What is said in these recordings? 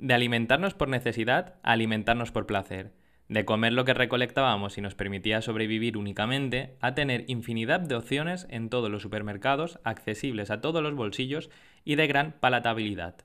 De alimentarnos por necesidad a alimentarnos por placer. De comer lo que recolectábamos y nos permitía sobrevivir únicamente, a tener infinidad de opciones en todos los supermercados, accesibles a todos los bolsillos y de gran palatabilidad.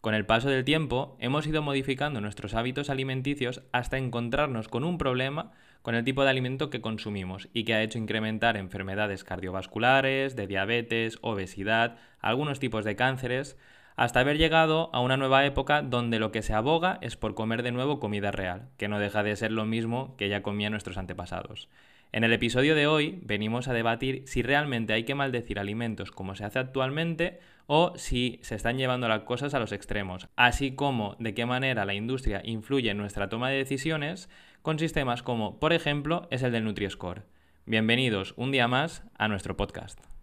Con el paso del tiempo, hemos ido modificando nuestros hábitos alimenticios hasta encontrarnos con un problema con el tipo de alimento que consumimos y que ha hecho incrementar enfermedades cardiovasculares, de diabetes, obesidad, algunos tipos de cánceres, hasta haber llegado a una nueva época donde lo que se aboga es por comer de nuevo comida real, que no deja de ser lo mismo que ya comían nuestros antepasados. En el episodio de hoy venimos a debatir si realmente hay que maldecir alimentos como se hace actualmente o si se están llevando las cosas a los extremos, así como de qué manera la industria influye en nuestra toma de decisiones con sistemas como, por ejemplo, es el del Nutri-Score. Bienvenidos un día más a nuestro podcast.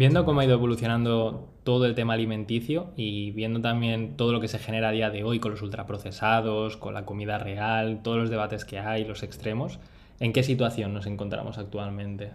Viendo cómo ha ido evolucionando todo el tema alimenticio y viendo también todo lo que se genera a día de hoy con los ultraprocesados, con la comida real, todos los debates que hay, los extremos, ¿en qué situación nos encontramos actualmente?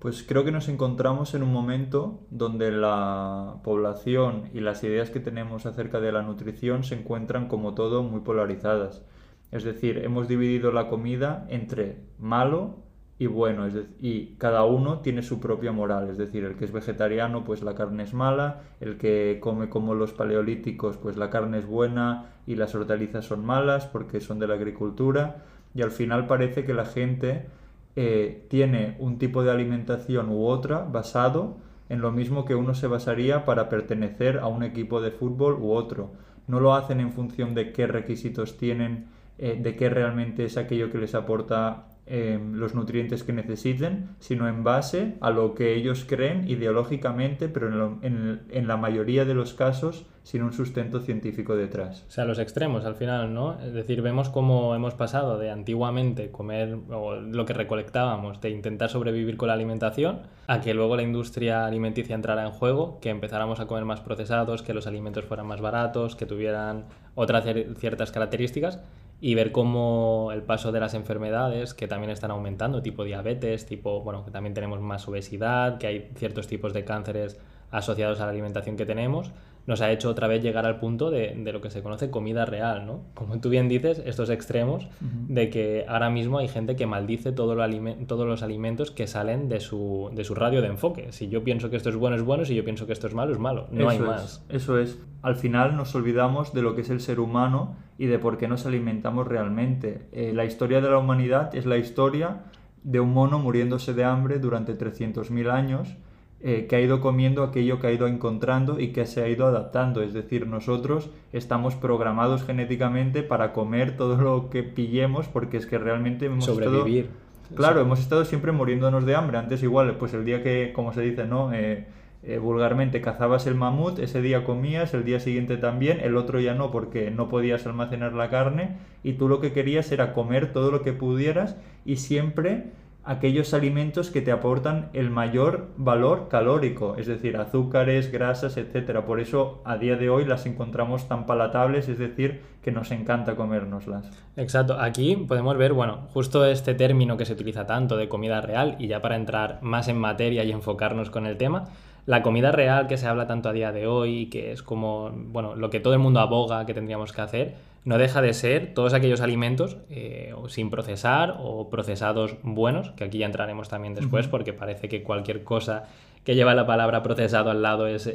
Pues creo que nos encontramos en un momento donde la población y las ideas que tenemos acerca de la nutrición se encuentran como todo muy polarizadas. Es decir, hemos dividido la comida entre malo y bueno, es y cada uno tiene su propia moral, es decir, el que es vegetariano, pues la carne es mala, el que come como los paleolíticos, pues la carne es buena y las hortalizas son malas porque son de la agricultura, y al final parece que la gente eh, tiene un tipo de alimentación u otra basado en lo mismo que uno se basaría para pertenecer a un equipo de fútbol u otro. No lo hacen en función de qué requisitos tienen, eh, de qué realmente es aquello que les aporta Em, los nutrientes que necesiten, sino en base a lo que ellos creen ideológicamente, pero en, la mayoría de los casos sin un sustento científico detrás. O sea, los extremos al final, ¿no? Es decir, vemos cómo hemos pasado de antiguamente comer o lo que recolectábamos, de intentar sobrevivir con la alimentación, a que luego la industria alimenticia entrara en juego, que empezáramos a comer más procesados, que los alimentos fueran más baratos, que tuvieran otras ciertas características y ver cómo el paso de las enfermedades que también están aumentando, tipo diabetes, tipo, bueno, que también tenemos más obesidad, que hay ciertos tipos de cánceres asociados a la alimentación que tenemos, nos ha hecho otra vez llegar al punto de, de, lo que se conoce comida real, ¿no? Como tú bien dices, estos extremos de que ahora mismo hay gente que maldice todo lo todos los alimentos que salen de su, de su radio de enfoque. Si yo pienso que esto es bueno, es bueno, si yo pienso que esto es malo, es malo. No hay más. Eso es. Al final nos olvidamos de lo que es el ser humano y de por qué nos alimentamos realmente. Eh, la historia de la humanidad es la historia de un mono muriéndose de hambre durante 300.000 años eh, que ha ido comiendo aquello que ha ido encontrando y que se ha ido adaptando. Es decir, nosotros estamos programados genéticamente para comer todo lo que pillemos porque es que realmente hemos Sobrevivir. Claro, hemos estado siempre muriéndonos de hambre. Antes igual, pues el día que, como se dice, ¿no? Eh, eh, vulgarmente cazabas el mamut, ese día comías, el día siguiente también, el otro ya no porque no podías almacenar la carne y tú lo que querías era comer todo lo que pudieras y siempre aquellos alimentos que te aportan el mayor valor calórico, es decir, azúcares, grasas, etcétera. Por eso a día de hoy las encontramos tan palatables, es decir, que nos encanta comérnoslas. Exacto, aquí podemos ver, bueno, justo este término que se utiliza tanto de comida real y ya para entrar más en materia y enfocarnos con el tema, la comida real que se habla tanto a día de hoy, que es como, bueno, lo que todo el mundo aboga que tendríamos que hacer, no deja de ser todos aquellos alimentos eh, sin procesar o procesados buenos, que aquí ya entraremos también después, porque parece que cualquier cosa que lleva la palabra procesado al lado es,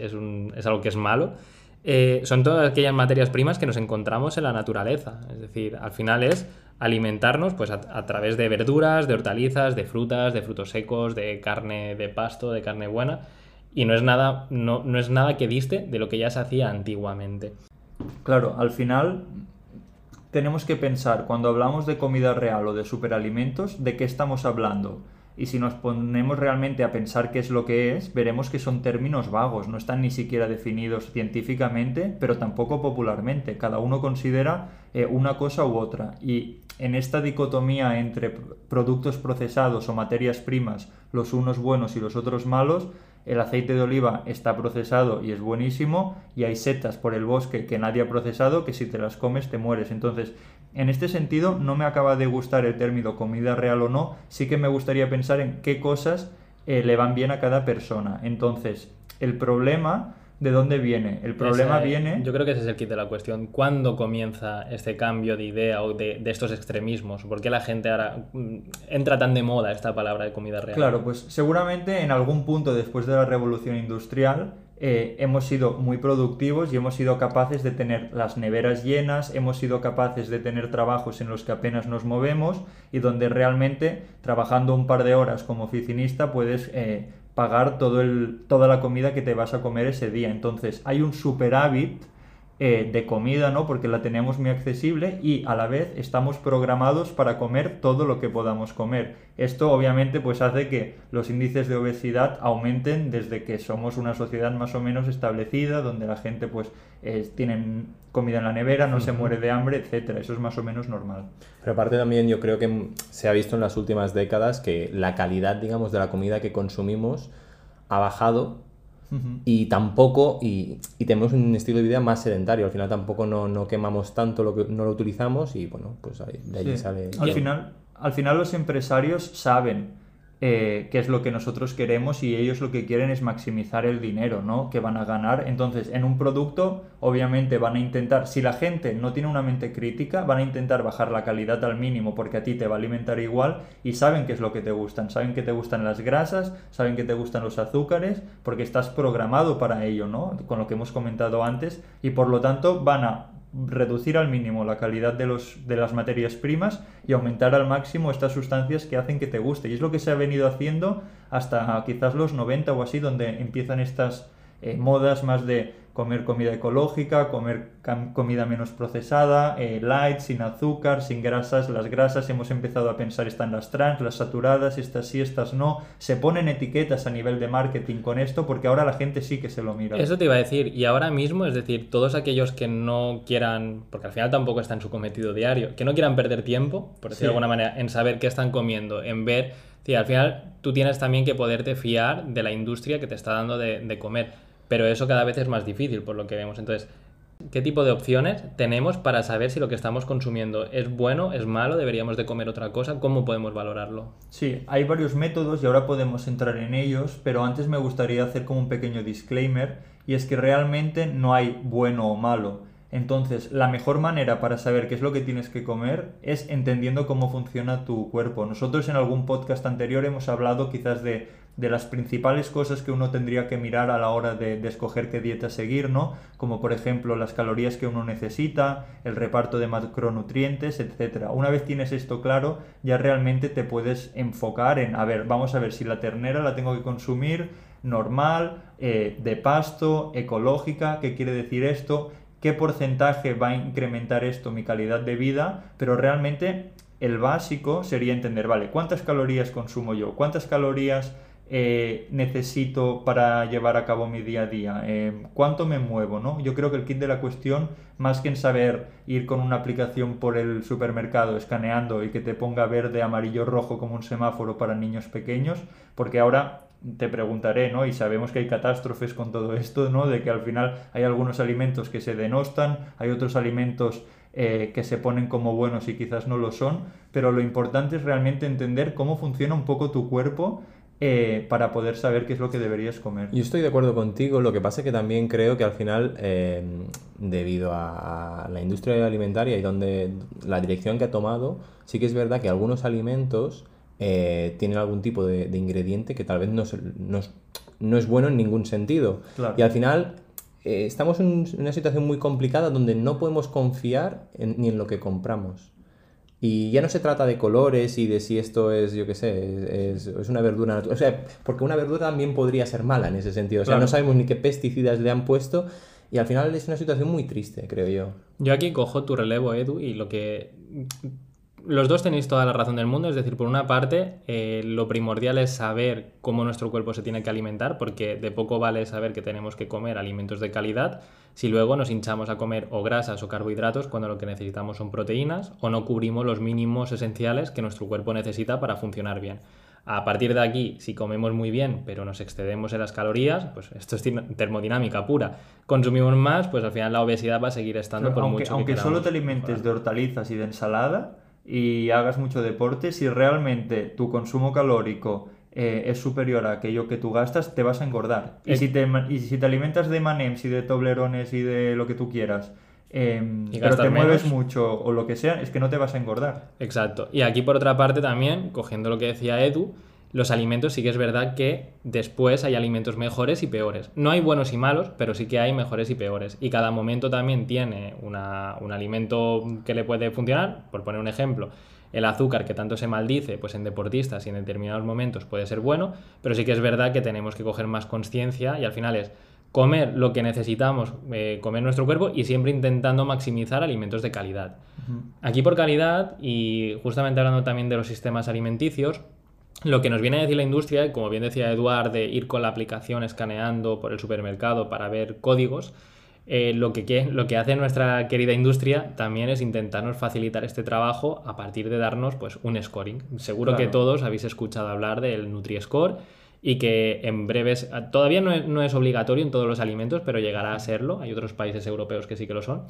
algo que es malo. Eh, son todas aquellas materias primas que nos encontramos en la naturaleza. Es decir, al final es alimentarnos pues, a, través de verduras, de hortalizas, de frutas, de frutos secos, de carne de pasto, de carne buena y no es nada, no, no es nada que diste de lo que ya se hacía antiguamente. Claro, al final tenemos que pensar cuando hablamos de comida real o de superalimentos, de qué estamos hablando. Y si nos ponemos realmente a pensar qué es lo que es, veremos que son términos vagos, no están ni siquiera definidos científicamente, pero tampoco popularmente. Cada uno considera eh, una cosa u otra. Y en esta dicotomía entre productos procesados o materias primas, los unos buenos y los otros malos, el aceite de oliva está procesado y es buenísimo y hay setas por el bosque que nadie ha procesado que si te las comes te mueres. Entonces En este sentido, no me acaba de gustar el término comida real o no, sí que me gustaría pensar en qué cosas eh, le van bien a cada persona. Entonces, el problema ¿De dónde viene? El problema viene... Yo creo que ese es el kit de la cuestión. ¿Cuándo comienza este cambio de idea o de, estos extremismos? ¿Por qué la gente ahora mm, entra tan de moda esta palabra de comida real? Claro, pues seguramente en algún punto después de la revolución industrial eh, hemos sido muy productivos y hemos sido capaces de tener las neveras llenas, hemos sido capaces de tener trabajos en los que apenas nos movemos y donde realmente trabajando un par de horas como oficinista puedes eh, pagar todo el, toda la comida que te vas a comer ese día. Entonces hay un superávit eh, de comida, ¿no? Porque la tenemos muy accesible y a la vez estamos programados para comer todo lo que podamos comer. Esto obviamente pues hace que los índices de obesidad aumenten desde que somos una sociedad más o menos establecida, donde la gente pues eh, tiene comida en la nevera, no se muere de hambre, etcétera. Eso es más o menos normal. Pero aparte también yo creo que se ha visto en las últimas décadas que la calidad, digamos, de la comida que consumimos ha bajado y tampoco, y, tenemos un estilo de vida más sedentario, al final tampoco no, quemamos tanto lo que no lo utilizamos y bueno, pues de ahí sale... Al final, al final los empresarios saben eh, qué es lo que nosotros queremos y ellos lo que quieren es maximizar el dinero ¿no? que van a ganar. Entonces, en un producto, obviamente van a intentar, si la gente no tiene una mente crítica, van a intentar bajar la calidad al mínimo porque a ti te va a alimentar igual y saben qué es lo que te gustan. Saben que te gustan las grasas, saben que te gustan los azúcares, porque estás programado para ello, ¿no? Con lo que hemos comentado antes y por lo tanto van a reducir al mínimo la calidad de, los, de las materias primas y aumentar al máximo estas sustancias que hacen que te guste. Y es lo que se ha venido haciendo hasta quizás los 90 o así, donde empiezan estas eh, modas más de comer comida ecológica, comer comida menos procesada, eh, light, sin azúcar, sin grasas. Las grasas hemos empezado a pensar están las trans, las saturadas, estas sí, estas no. Se ponen etiquetas a nivel de marketing con esto porque ahora la gente sí que se lo mira. Eso te iba a decir. Y ahora mismo, es decir, todos aquellos que no quieran, porque al final tampoco está en su cometido diario, que no quieran perder tiempo, por decirlo de alguna manera, en saber qué están comiendo, en ver... Sí, al final tú tienes también que poderte fiar de la industria que te está dando de, de comer pero eso cada vez es más difícil por lo que vemos. Entonces, ¿qué tipo de opciones tenemos para saber si lo que estamos consumiendo es bueno, es malo, deberíamos de comer otra cosa? ¿Cómo podemos valorarlo? Sí, hay varios métodos y ahora podemos entrar en ellos, pero antes me gustaría hacer como un pequeño disclaimer y es que realmente no hay bueno o malo. Entonces, la mejor manera para saber qué es lo que tienes que comer es entendiendo cómo funciona tu cuerpo. Nosotros en algún podcast anterior hemos hablado quizás de de las principales cosas que uno tendría que mirar a la hora de, escoger qué dieta seguir, ¿no? Como por ejemplo las calorías que uno necesita, el reparto de macronutrientes, etc. Una vez tienes esto claro, ya realmente te puedes enfocar en, a ver, vamos a ver si la ternera la tengo que consumir normal, eh, de pasto, ecológica, ¿qué quiere decir esto? ¿Qué porcentaje va a incrementar esto mi calidad de vida? Pero realmente el básico sería entender, vale, ¿cuántas calorías consumo yo? ¿Cuántas calorías eh, necesito para llevar a cabo mi día a día, eh, cuánto me muevo, ¿no? Yo creo que el kit de la cuestión, más que en saber ir con una aplicación por el supermercado escaneando y que te ponga verde, amarillo, rojo como un semáforo para niños pequeños, porque ahora te preguntaré, ¿no? Y sabemos que hay catástrofes con todo esto, ¿no? De que al final hay algunos alimentos que se denostan, hay otros alimentos eh, que se ponen como buenos y quizás no lo son, pero lo importante es realmente entender cómo funciona un poco tu cuerpo eh, para poder saber qué es lo que deberías comer. Yo estoy de acuerdo contigo, lo que pasa es que también creo que al final, eh, debido a, la industria alimentaria y donde la dirección que ha tomado, sí que es verdad que algunos alimentos eh, tienen algún tipo de, ingrediente que tal vez no, no, es bueno en ningún sentido. Y al final estamos en una situación muy complicada donde no podemos confiar ni en lo que compramos. Y ya no se trata de colores y de si esto es, yo qué sé, es, es, una verdura natural. O sea, porque una verdura también podría ser mala en ese sentido. O sea, no sabemos ni qué pesticidas le han puesto y al final es una situación muy triste, creo yo. Yo aquí cojo tu relevo, Edu, y lo que los dos tenéis toda la razón del mundo, es decir, por una parte, eh, lo primordial es saber cómo nuestro cuerpo se tiene que alimentar, porque de poco vale saber que tenemos que comer alimentos de calidad si luego nos hinchamos a comer o grasas o carbohidratos cuando lo que necesitamos son proteínas o no cubrimos los mínimos esenciales que nuestro cuerpo necesita para funcionar bien. A partir de aquí, si comemos muy bien, pero nos excedemos en las calorías, pues esto es termodinámica pura. Consumimos más, pues al final la obesidad va a seguir estando por aunque, mucho Aunque solo te alimentes de hortalizas y de ensalada y hagas mucho deporte, si realmente tu consumo calórico eh, es superior a aquello que tú gastas, te vas a engordar. Y, si, te, y si te alimentas de manems y de toblerones y de lo que tú quieras, Em, pero te mueves mucho o lo que sea, es que no te vas a engordar. Exacto. Y aquí por otra parte también, cogiendo lo que decía Edu, los alimentos sí que es verdad que después hay alimentos mejores y peores. No hay buenos y malos, pero sí que hay mejores y peores. Y cada momento también tiene un alimento que le puede funcionar. Por poner un ejemplo, el azúcar que tanto se maldice, pues en deportistas y en determinados momentos puede ser bueno, pero sí que es verdad que tenemos que coger más conciencia y al final es comer lo que necesitamos eh, comer nuestro cuerpo y siempre intentando maximizar alimentos de calidad. Aquí por calidad y justamente hablando también de los sistemas alimenticios, lo que nos viene a decir la industria, como bien decía Eduard, de ir con la aplicación escaneando por el supermercado para ver códigos, eh, lo, que, lo que hace nuestra querida industria también es intentarnos facilitar este trabajo a partir de darnos pues, un scoring. Seguro que todos habéis escuchado hablar del Nutri-Score y que en breves, todavía no es, obligatorio en todos los alimentos, pero llegará a serlo. Hay otros países europeos que sí que lo son.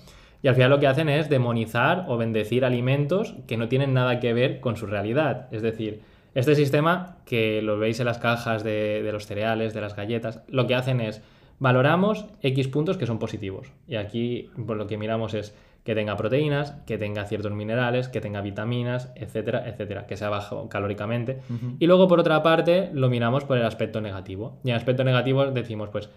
Y al final lo que hacen es demonizar o bendecir alimentos que no tienen nada que ver con su realidad. Es decir, este sistema, que lo veis en las cajas de, de los cereales, de las galletas, lo que hacen es valoramos X puntos que son positivos. Y aquí por lo que miramos es que tenga proteínas, que tenga ciertos minerales, que tenga vitaminas, etcétera, etcétera, que sea bajo calóricamente. Y luego, por otra parte, lo miramos por el aspecto negativo. Y en el aspecto negativo decimos, pues,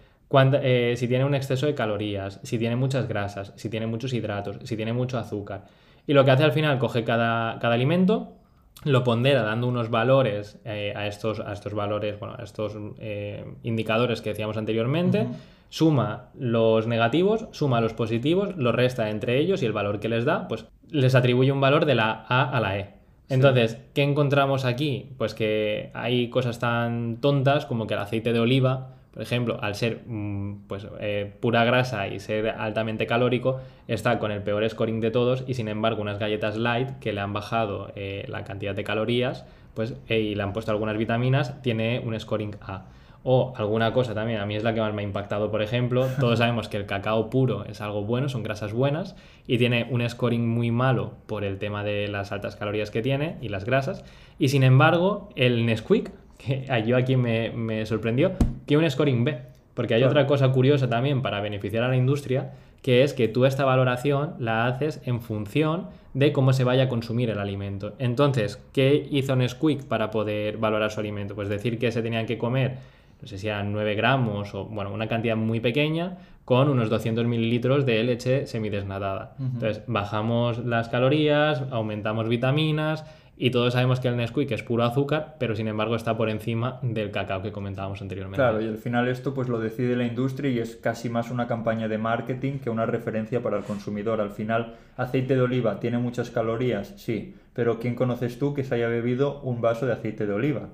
eh, si tiene un exceso de calorías, si tiene muchas grasas, si tiene muchos hidratos, si tiene mucho azúcar. Y lo que hace al final, coge cada, cada alimento, lo pondera dando unos valores eh, a, estos, a estos valores, bueno, a estos eh, indicadores que decíamos anteriormente suma los negativos, suma los positivos, los resta entre ellos y el valor que les da, pues les atribuye un valor de la A a la E. Entonces, ¿qué encontramos aquí? Pues que hay cosas tan tontas como que el aceite de oliva, por ejemplo, al ser mm, pues, eh, pura grasa y ser altamente calórico, está con el peor scoring de todos y sin embargo unas galletas light que le han bajado eh, la cantidad de calorías pues, eh, y le han puesto algunas vitaminas, tiene un scoring A. O alguna cosa también, a mí es la que más me ha impactado, por ejemplo, todos sabemos que el cacao puro es algo bueno, son grasas buenas y tiene un scoring muy malo por el tema de las altas calorías que tiene y las grasas. Y sin embargo, el Nesquik, que yo aquí me, me sorprendió, tiene un scoring B. Porque hay otra cosa curiosa también para beneficiar a la industria, que es que tú esta valoración la haces en función de cómo se vaya a consumir el alimento. Entonces, ¿qué hizo Nesquik para poder valorar su alimento? Pues decir que se tenían que comer no sé si eran 9 gramos o, bueno, una cantidad muy pequeña con unos 200 mililitros de leche semidesnatada. Entonces, bajamos las calorías, aumentamos vitaminas y todos sabemos que el Nesquik es puro azúcar, pero sin embargo está por encima del cacao que comentábamos anteriormente. Claro, y al final esto pues lo decide la industria y es casi más una campaña de marketing que una referencia para el consumidor. Al final, aceite de oliva tiene muchas calorías, sí, pero ¿quién conoces tú que se haya bebido un vaso de aceite de oliva?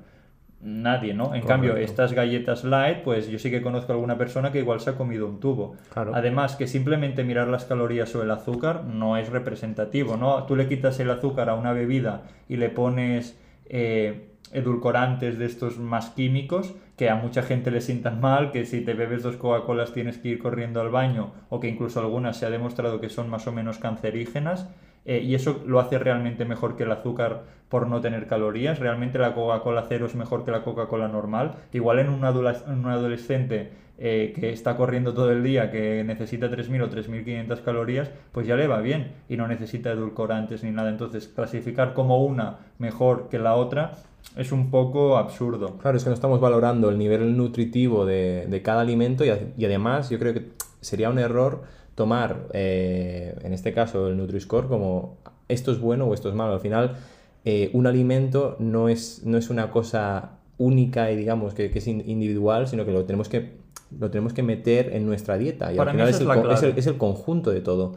Nadie, ¿no? En cambio, estas galletas light, pues yo sí que conozco a alguna persona que igual se ha comido un tubo. Además, que simplemente mirar las calorías o el azúcar no es representativo, ¿no? Tú le quitas el azúcar a una bebida y le pones eh, edulcorantes de estos más químicos que a mucha gente le sientan mal, que si te bebes dos Coca-Colas tienes que ir corriendo al baño o que incluso algunas se ha demostrado que son más o menos cancerígenas eh, y eso lo hace realmente mejor que el azúcar por no tener calorías. Realmente la Coca-Cola cero es mejor que la Coca-Cola normal. Igual en un, adolescente eh, que está corriendo todo el día, que necesita 3.000 o 3.500 calorías, pues ya le va bien y no necesita edulcorantes ni nada. Entonces, clasificar como una mejor que la otra es un poco absurdo. Claro, es que no estamos valorando el nivel nutritivo de, cada alimento y, además yo creo que sería un error tomar, eh, en este caso, el Nutri-Score como esto es bueno o esto es malo. Al final, eh, un alimento no es, no es una cosa única y digamos que, es individual, sino que lo tenemos que, lo tenemos que meter en nuestra dieta. Y al final es es el conjunto de todo.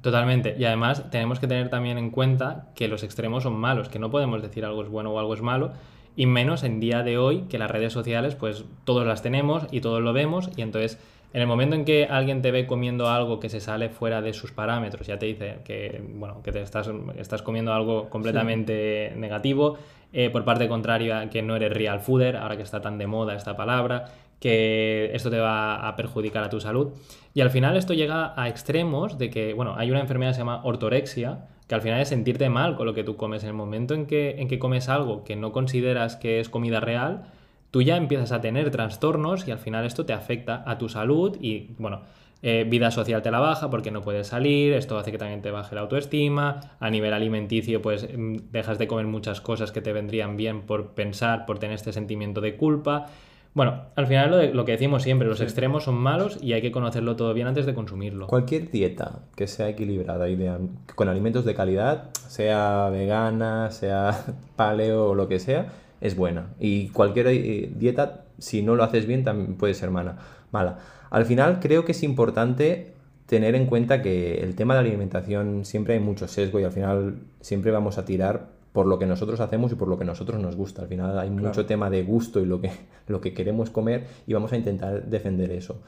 Totalmente. Y además tenemos que tener también en cuenta que los extremos son malos, que no podemos decir algo es bueno o algo es malo, y menos en día de hoy que las redes sociales pues todos las tenemos y todos lo vemos y entonces En el momento en que alguien te ve comiendo algo que se sale fuera de sus parámetros, ya te dice que, bueno, que te estás, estás comiendo algo completamente negativo, eh, por parte contraria que no eres real fooder, ahora que está tan de moda esta palabra, que esto te va a perjudicar a tu salud. Y al final esto llega a extremos de que, bueno, hay una enfermedad que se llama ortorexia, que al final es sentirte mal con lo que tú comes. En el momento en que, en que comes algo que no consideras que es comida real, tú ya empiezas a tener trastornos y al final esto te afecta a tu salud y, bueno, eh, vida social te la baja porque no puedes salir, esto hace que también te baje la autoestima, a nivel alimenticio pues mm, dejas de comer muchas cosas que te vendrían bien por pensar, por tener este sentimiento de culpa. Bueno, al final lo, de- lo que decimos siempre, los extremos son malos y hay que conocerlo todo bien antes de consumirlo. Cualquier dieta que sea equilibrada y de- con alimentos de calidad, sea vegana, sea paleo o lo que sea, es buena. Y cualquier eh, dieta, si no lo haces bien, también puede ser mala. mala. Al final creo que es importante tener en cuenta que el tema de la alimentación siempre hay mucho sesgo y al final siempre vamos a tirar por lo que nosotros hacemos y por lo que nosotros nos gusta. Al final hay mucho tema de gusto y lo que, lo que queremos comer y vamos a intentar defender eso.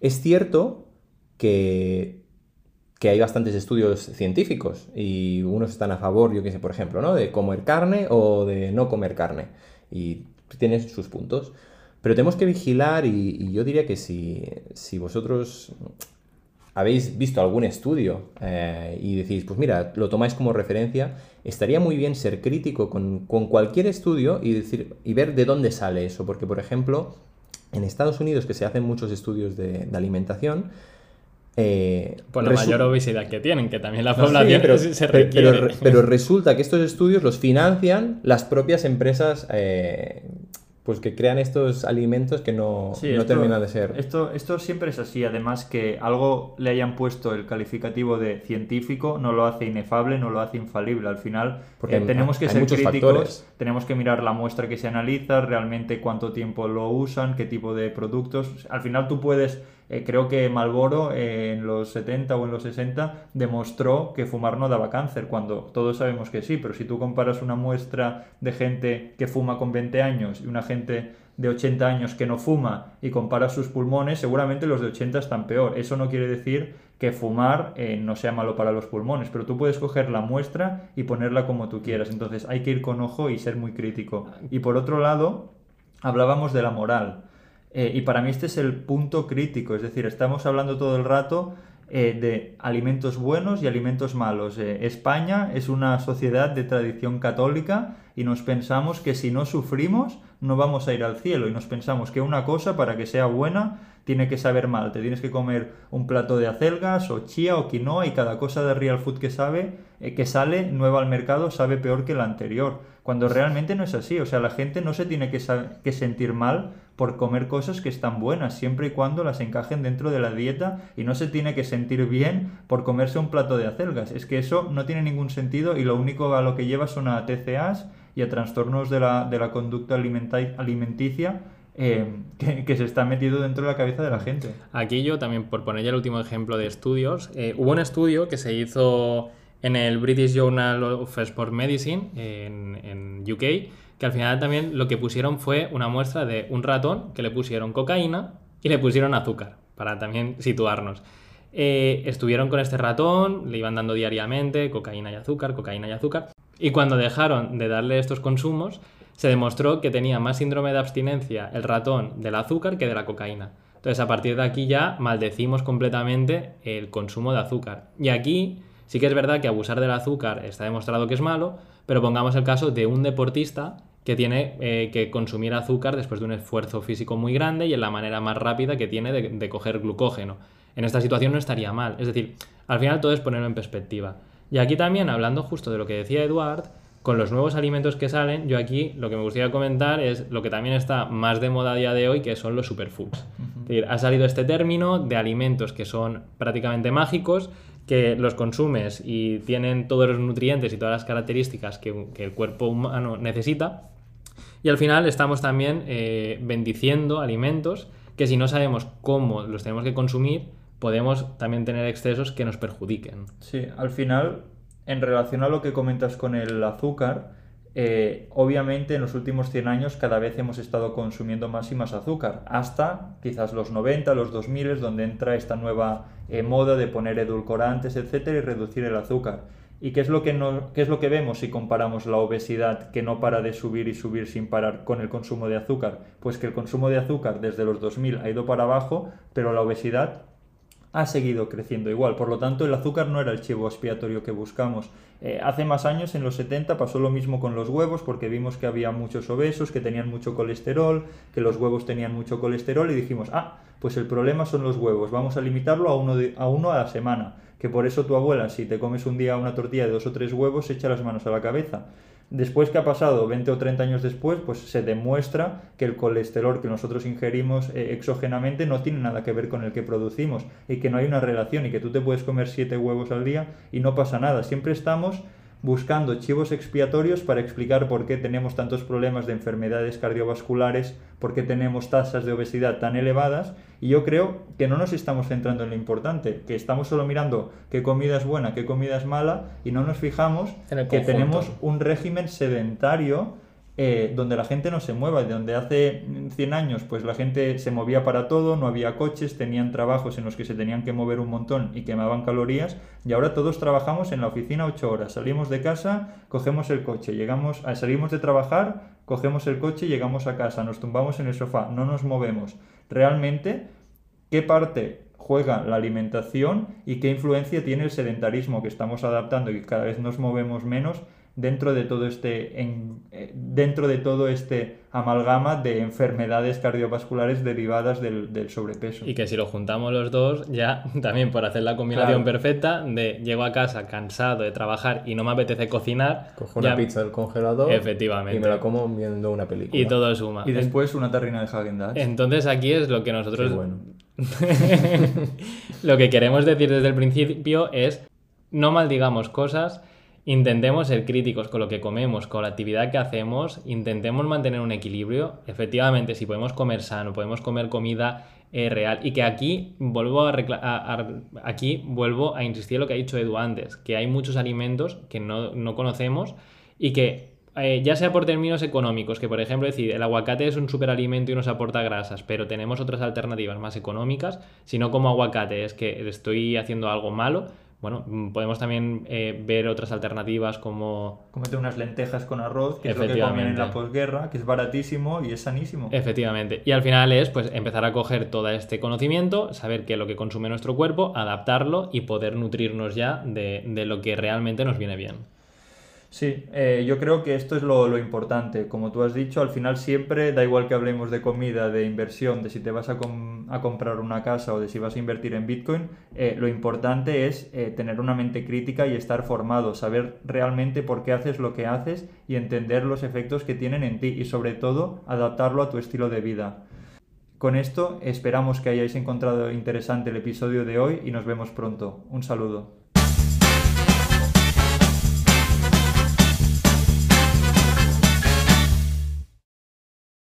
Es cierto que, que hay bastantes estudios científicos y unos están a favor, yo qué sé, por ejemplo, ¿no? de comer carne o de no comer carne. Y tienen sus puntos. Pero tenemos que vigilar y, yo diría que si, si vosotros habéis visto algún estudio eh, y decís, pues mira, lo tomáis como referencia, estaría muy bien ser crítico con, con cualquier estudio y, decir, y ver de dónde sale eso. Porque, por ejemplo, en Estados Unidos, que se hacen muchos estudios de alimentación, eh, Por la resu- mayor obesidad que tienen, que también la no, sí, población pero, se pero- requiere. pero- pero resulta que estos estudios los financian las propias empresas eh, pues que crean estos alimentos que no, Sí, no esto- terminan de ser. Esto, esto siempre es así. Además, que algo le hayan puesto el calificativo de científico no lo hace inefable, no lo hace infalible. Al final, Porque eh, tenemos que hay ser críticos, factores. tenemos que mirar la muestra que se analiza, realmente cuánto tiempo lo usan, qué tipo de productos. Al final, tú puedes. Eh, creo que Malboro en los 70 o en los 60 demostró que fumar no daba cáncer, cuando todos sabemos que sí, pero si tú comparas una muestra de gente que fuma con 20 años y una gente de 80 años que no fuma y compara sus pulmones, seguramente los de 80 están peor. Eso no quiere decir que fumar eh, no sea malo para los pulmones, pero tú puedes coger la muestra y ponerla como tú quieras. Entonces hay que ir con ojo y ser muy crítico. Y por otro lado, hablábamos de la moral. Eh, y para mí este es el punto crítico, es decir, estamos hablando todo el rato eh, de alimentos buenos y alimentos malos. Eh, España es una sociedad de tradición católica y nos pensamos que si no sufrimos no vamos a ir al cielo y nos pensamos que una cosa para que sea buena tiene que saber mal. Te tienes que comer un plato de acelgas o chía o quinoa y cada cosa de real food que sabe que sale nueva al mercado sabe peor que la anterior. Cuando realmente no es así, o sea, la gente no se tiene que sentir mal por comer cosas que están buenas, siempre y cuando las encajen dentro de la dieta y no se tiene que sentir bien por comerse un plato de acelgas. Es que eso no tiene ningún sentido y lo único a lo que lleva son a TCAs y a trastornos de la, de la conducta alimenticia eh, que, se está metido dentro de la cabeza de la gente. Aquí yo también, por poner ya el último ejemplo de estudios, eh, hubo un estudio que se hizo en el British Journal of Sport Medicine en UK, que al final también lo que pusieron fue una muestra de un ratón que le pusieron cocaína y le pusieron azúcar, para también situarnos. Eh, estuvieron con este ratón, le iban dando diariamente cocaína y azúcar, cocaína y azúcar, y cuando dejaron de darle estos consumos, se demostró que tenía más síndrome de abstinencia el ratón del azúcar que de la cocaína. Entonces, a partir de aquí ya maldecimos completamente el consumo de azúcar. Y aquí sí que es verdad que abusar del azúcar está demostrado que es malo, pero pongamos el caso de un deportista que tiene eh, que consumir azúcar después de un esfuerzo físico muy grande y en la manera más rápida que tiene de, de coger glucógeno. En esta situación no estaría mal. Es decir, al final todo es ponerlo en perspectiva. Y aquí también, hablando justo de lo que decía Eduard, con los nuevos alimentos que salen, yo aquí lo que me gustaría comentar es lo que también está más de moda a día de hoy, que son los superfoods. Es decir, ha salido este término de alimentos que son prácticamente mágicos, que los consumes y tienen todos los nutrientes y todas las características que, que el cuerpo humano necesita. Y al final estamos también eh, bendiciendo alimentos que si no sabemos cómo los tenemos que consumir, podemos también tener excesos que nos perjudiquen. Sí, al final, en relación a lo que comentas con el azúcar, eh, obviamente en los últimos 100 años cada vez hemos estado consumiendo más y más azúcar, hasta quizás los 90, los 2000, donde entra esta nueva eh, moda de poner edulcorantes, etcétera, y reducir el azúcar. ¿Y qué es, lo que no, qué es lo que vemos si comparamos la obesidad que no para de subir y subir sin parar con el consumo de azúcar? Pues que el consumo de azúcar desde los 2000 ha ido para abajo, pero la obesidad ha seguido creciendo igual. Por lo tanto, el azúcar no era el chivo expiatorio que buscamos. Eh, hace más años, en los 70, pasó lo mismo con los huevos, porque vimos que había muchos obesos, que tenían mucho colesterol, que los huevos tenían mucho colesterol, y dijimos, ah, pues el problema son los huevos, vamos a limitarlo a uno, a uno a la semana. Que por eso tu abuela, si te comes un día una tortilla de dos o tres huevos, se echa las manos a la cabeza. Después que ha pasado 20 o 30 años después, pues se demuestra que el colesterol que nosotros ingerimos eh, exógenamente no tiene nada que ver con el que producimos y que no hay una relación y que tú te puedes comer 7 huevos al día y no pasa nada. Siempre estamos buscando chivos expiatorios para explicar por qué tenemos tantos problemas de enfermedades cardiovasculares, por qué tenemos tasas de obesidad tan elevadas y yo creo que no nos estamos centrando en lo importante, que estamos solo mirando qué comida es buena, qué comida es mala y no nos fijamos que tenemos un régimen sedentario eh, donde la gente no se mueva, donde hace 100 años pues la gente se movía para todo, no había coches, tenían trabajos en los que se tenían que mover un montón y quemaban calorías. Y ahora todos trabajamos en la oficina 8 horas, salimos de casa, cogemos el coche, llegamos, a, salimos de trabajar, cogemos el coche, llegamos a casa, nos tumbamos en el sofá, no nos movemos. Realmente, ¿qué parte juega la alimentación y qué influencia tiene el sedentarismo que estamos adaptando y cada vez nos movemos menos dentro de todo este eh, dentro de todo este amalgama de enfermedades cardiovasculares derivadas del, sobrepeso. Y que si lo juntamos los dos, ya también por hacer la combinación perfecta de llego a casa cansado de trabajar y no me apetece cocinar. Cojo una pizza del congelador efectivamente. y me la como viendo una película. Y todo suma. Y después una tarrina de Hagen Entonces aquí es lo que nosotros... lo que queremos decir desde el principio es no maldigamos cosas intentemos ser críticos con lo que comemos, con la actividad que hacemos, intentemos mantener un equilibrio. Efectivamente, si podemos comer sano, podemos comer comida eh, real. Y que aquí vuelvo a, aquí vuelvo a insistir en lo que ha dicho Edu antes, que hay muchos alimentos que no, conocemos y que eh, ya sea por términos económicos, que por ejemplo decir el aguacate es un superalimento y nos aporta grasas, pero tenemos otras alternativas más económicas, si no como aguacate es que estoy haciendo algo malo, bueno, mm, podemos también eh, ver otras alternativas como... Comete unas lentejas con arroz, que es lo que comen en la posguerra, que es baratísimo y es sanísimo. Efectivamente. Y al final es pues empezar a coger todo este conocimiento, saber qué es lo que consume nuestro cuerpo, adaptarlo y poder nutrirnos ya de, de lo que realmente nos viene bien. Sí, eh, yo creo que esto es lo, importante. Como tú has dicho, al final siempre, da igual que hablemos de comida, de inversión, de si te vas a, comprar una casa o de si vas a invertir en Bitcoin, eh, lo importante es eh, tener una mente crítica y estar formado, saber realmente por qué haces lo que haces y entender los efectos que tienen en ti y sobre todo adaptarlo a tu estilo de vida. Con esto esperamos que hayáis encontrado interesante el episodio de hoy y nos vemos pronto. Un saludo.